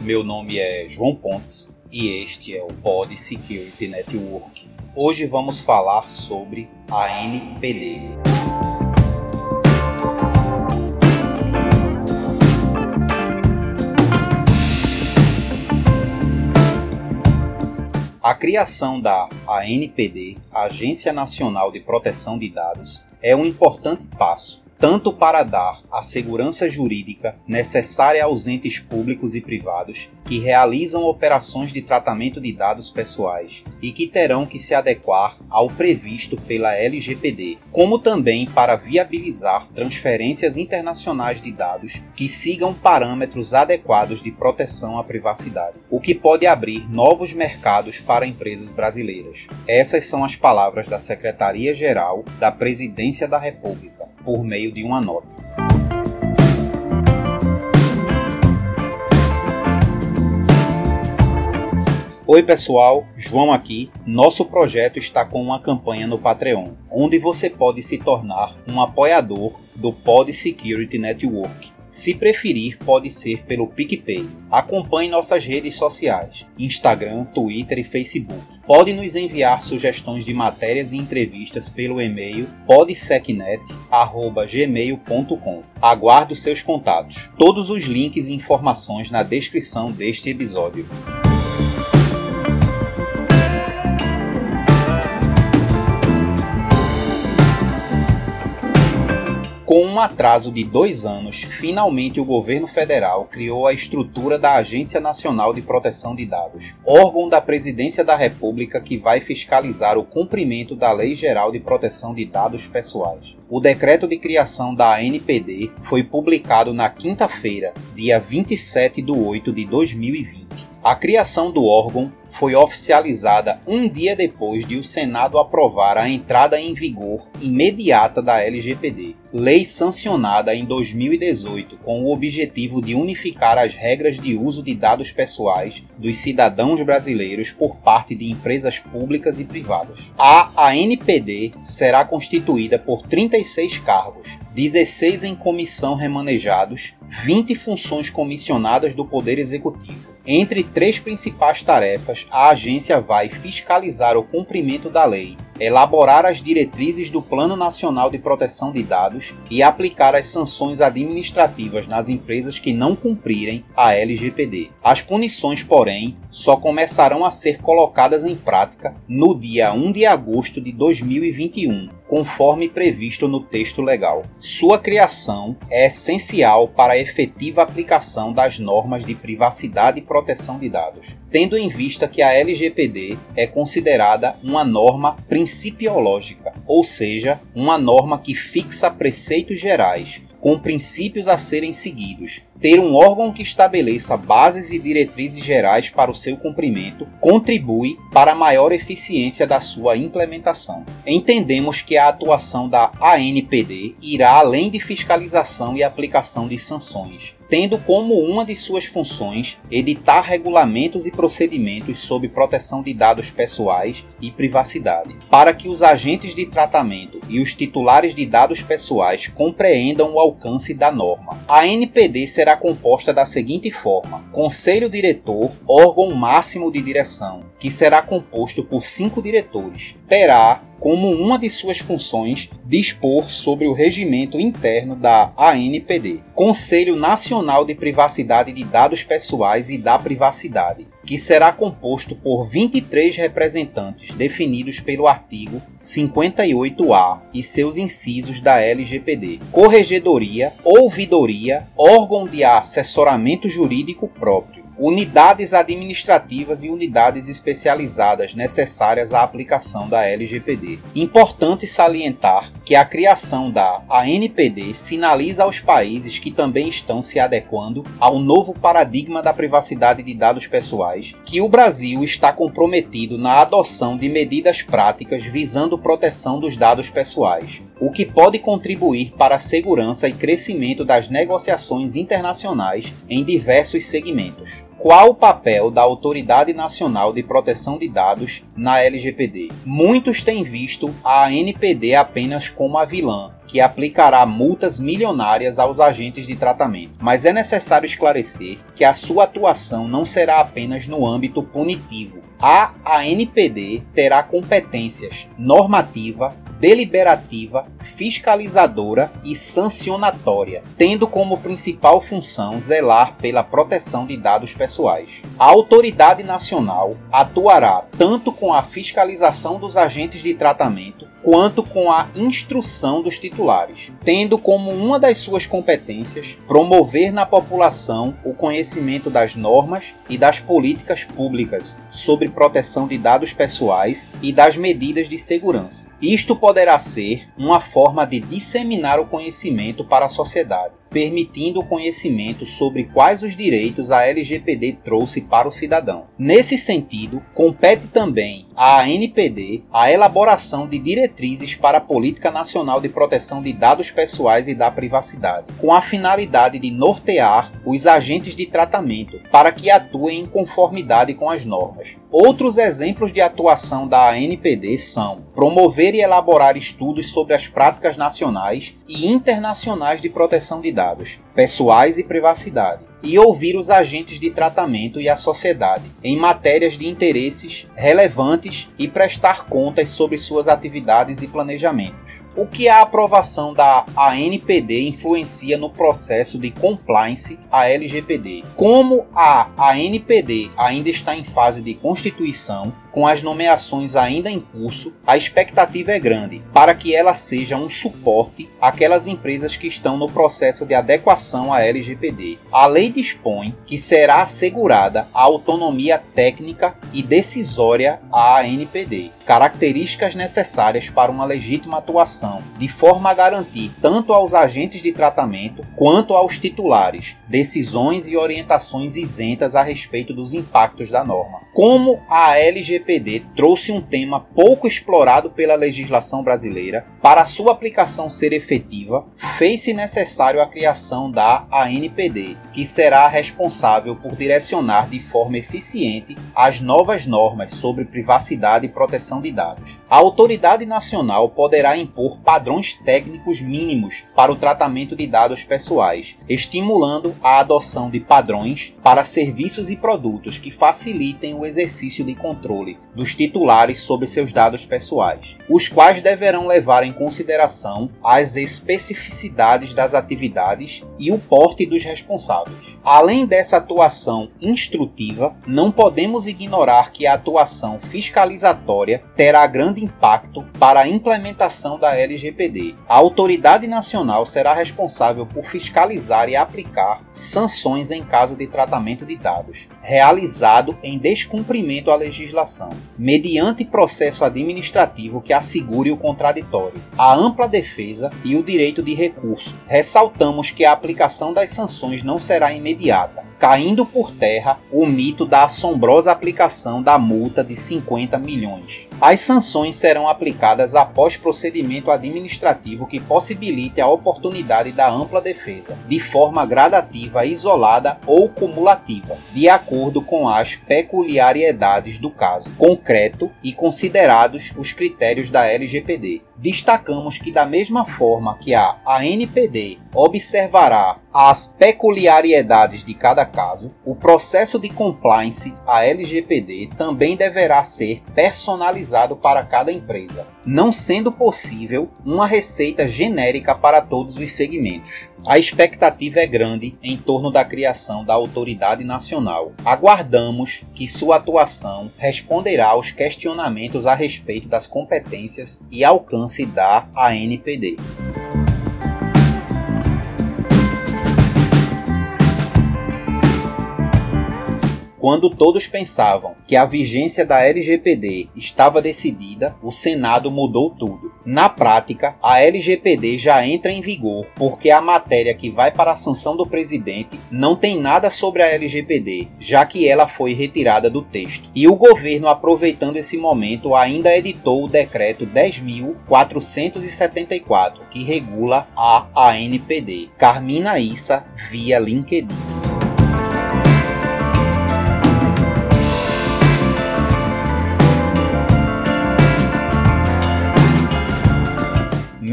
Meu nome é João Pontes e este é o Pod Security Network. Hoje vamos falar sobre a NPD. A criação da ANPD, Agência Nacional de Proteção de Dados, é um importante passo tanto para dar a segurança jurídica necessária aos entes públicos e privados que realizam operações de tratamento de dados pessoais e que terão que se adequar ao previsto pela LGPD, como também para viabilizar transferências internacionais de dados que sigam parâmetros adequados de proteção à privacidade, o que pode abrir novos mercados para empresas brasileiras. Essas são as palavras da Secretaria-Geral da Presidência da República, por meio de uma nota. Oi pessoal, João aqui. Nosso projeto está com uma campanha no Patreon, onde você pode se tornar um apoiador do Pod Security Network. Se preferir, pode ser pelo PicPay. Acompanhe nossas redes sociais: Instagram, Twitter e Facebook. Pode nos enviar sugestões de matérias e entrevistas pelo e-mail podsecnet@gmail.com. Aguardo seus contatos. Todos os links e informações na descrição deste episódio. Um atraso de dois anos, finalmente o governo federal criou a estrutura da Agência Nacional de Proteção de Dados, órgão da Presidência da República que vai fiscalizar o cumprimento da Lei Geral de Proteção de Dados Pessoais. O decreto de criação da ANPD foi publicado na quinta-feira, dia 27 de 8 de 2020. A criação do órgão foi oficializada um dia depois de o Senado aprovar a entrada em vigor imediata da LGPD, lei sancionada em 2018 com o objetivo de unificar as regras de uso de dados pessoais dos cidadãos brasileiros por parte de empresas públicas e privadas. A ANPD será constituída por 36 cargos, 16 em comissão remanejados, 20 funções comissionadas do Poder Executivo entre três principais tarefas, a agência vai fiscalizar o cumprimento da lei, elaborar as diretrizes do Plano Nacional de Proteção de Dados e aplicar as sanções administrativas nas empresas que não cumprirem a LGPD. As punições, porém, só começarão a ser colocadas em prática no dia 1 de agosto de 2021 conforme previsto no texto legal. Sua criação é essencial para a efetiva aplicação das normas de privacidade e proteção de dados, tendo em vista que a LGPD é considerada uma norma principiológica, ou seja, uma norma que fixa preceitos gerais com princípios a serem seguidos, ter um órgão que estabeleça bases e diretrizes gerais para o seu cumprimento contribui para a maior eficiência da sua implementação. Entendemos que a atuação da ANPD irá além de fiscalização e aplicação de sanções, tendo como uma de suas funções editar regulamentos e procedimentos sobre proteção de dados pessoais e privacidade, para que os agentes de tratamento e os titulares de dados pessoais compreendam o alcance da norma. A NPD será composta da seguinte forma: Conselho Diretor, órgão máximo de direção, que será composto por cinco diretores. Terá como uma de suas funções dispor sobre o regimento interno da ANPD, Conselho Nacional de Privacidade de Dados Pessoais e da Privacidade, que será composto por 23 representantes definidos pelo artigo 58A e seus incisos da LGPD, Corregedoria, Ouvidoria, órgão de assessoramento jurídico próprio unidades administrativas e unidades especializadas necessárias à aplicação da LGPD. Importante salientar que a criação da ANPD sinaliza aos países que também estão se adequando ao novo paradigma da privacidade de dados pessoais que o Brasil está comprometido na adoção de medidas práticas visando proteção dos dados pessoais, o que pode contribuir para a segurança e crescimento das negociações internacionais em diversos segmentos. Qual o papel da Autoridade Nacional de Proteção de Dados na LGPD? Muitos têm visto a ANPD apenas como a vilã, que aplicará multas milionárias aos agentes de tratamento. Mas é necessário esclarecer que a sua atuação não será apenas no âmbito punitivo. A ANPD terá competências normativa, deliberativa, fiscalizadora e sancionatória, tendo como principal função zelar pela proteção de dados pessoais. A autoridade nacional atuará tanto com a fiscalização dos agentes de tratamento quanto com a instrução dos titulares, tendo como uma das suas competências promover na população o conhecimento das normas e das políticas públicas sobre proteção de dados pessoais e das medidas de segurança. Isto poderá ser uma forma de disseminar o conhecimento para a sociedade permitindo o conhecimento sobre quais os direitos a LGPD trouxe para o cidadão. Nesse sentido, compete também à ANPD a elaboração de diretrizes para a Política Nacional de Proteção de Dados Pessoais e da Privacidade, com a finalidade de nortear os agentes de tratamento para que atuem em conformidade com as normas. Outros exemplos de atuação da ANPD são promover e elaborar estudos sobre as práticas nacionais e internacionais de proteção de dados, pessoais e privacidade, e ouvir os agentes de tratamento e a sociedade em matérias de interesses relevantes e prestar contas sobre suas atividades e planejamentos. O que a aprovação da ANPD influencia no processo de compliance à LGPD? Como a ANPD ainda está em fase de constituição, com as nomeações ainda em curso, a expectativa é grande para que ela seja um suporte àquelas empresas que estão no processo de adequação à LGPD. A lei dispõe que será assegurada a autonomia técnica e decisória à ANPD, características necessárias para uma legítima atuação, de forma a garantir tanto aos agentes de tratamento quanto aos titulares decisões e orientações isentas a respeito dos impactos da norma. Como a LGPD trouxe um tema pouco explorado pela legislação brasileira, para sua aplicação ser efetiva, fez-se necessário a criação da ANPD, que será responsável por direcionar de forma eficiente as novas normas sobre privacidade e proteção de dados. A autoridade nacional poderá impor padrões técnicos mínimos para o tratamento de dados pessoais, estimulando a adoção de padrões para serviços e produtos que facilitem o exercício de controle dos titulares sobre seus dados pessoais, os quais deverão levar em consideração as especificidades das atividades e o porte dos responsáveis. Além dessa atuação instrutiva, não podemos ignorar que a atuação fiscalizatória terá grande impacto para a implementação da LGPD. A autoridade nacional será responsável por fiscalizar e aplicar sanções em caso de tratamento de dados, realizado em descumprimento à legislação, mediante processo administrativo que assegure o contraditório, a ampla defesa e o direito de recurso. Ressaltamos que a aplicação das sanções não será será imediata, caindo por terra o mito da assombrosa aplicação da multa de 50 milhões. As sanções serão aplicadas após procedimento administrativo que possibilite a oportunidade da ampla defesa, de forma gradativa, isolada ou cumulativa, de acordo com as peculiaridades do caso concreto e considerados os critérios da LGPD. Destacamos que, da mesma forma que a ANPD observará as peculiaridades de cada caso, o processo de compliance, a LGPD, também deverá ser personalizado para cada empresa, não sendo possível uma receita genérica para todos os segmentos. A expectativa é grande em torno da criação da autoridade nacional. Aguardamos que sua atuação responderá aos questionamentos a respeito das competências e alcance da ANPD. Quando todos pensavam que a vigência da LGPD estava decidida, o Senado mudou tudo. Na prática, a LGPD já entra em vigor porque a matéria que vai para a sanção do presidente não tem nada sobre a LGPD, já que ela foi retirada do texto. E o governo, aproveitando esse momento, ainda editou o decreto 10.474, que regula a ANPD. Carmina Issa via LinkedIn.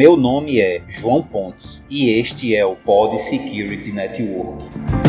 Meu nome é João Pontes e este é o Pod Security Network.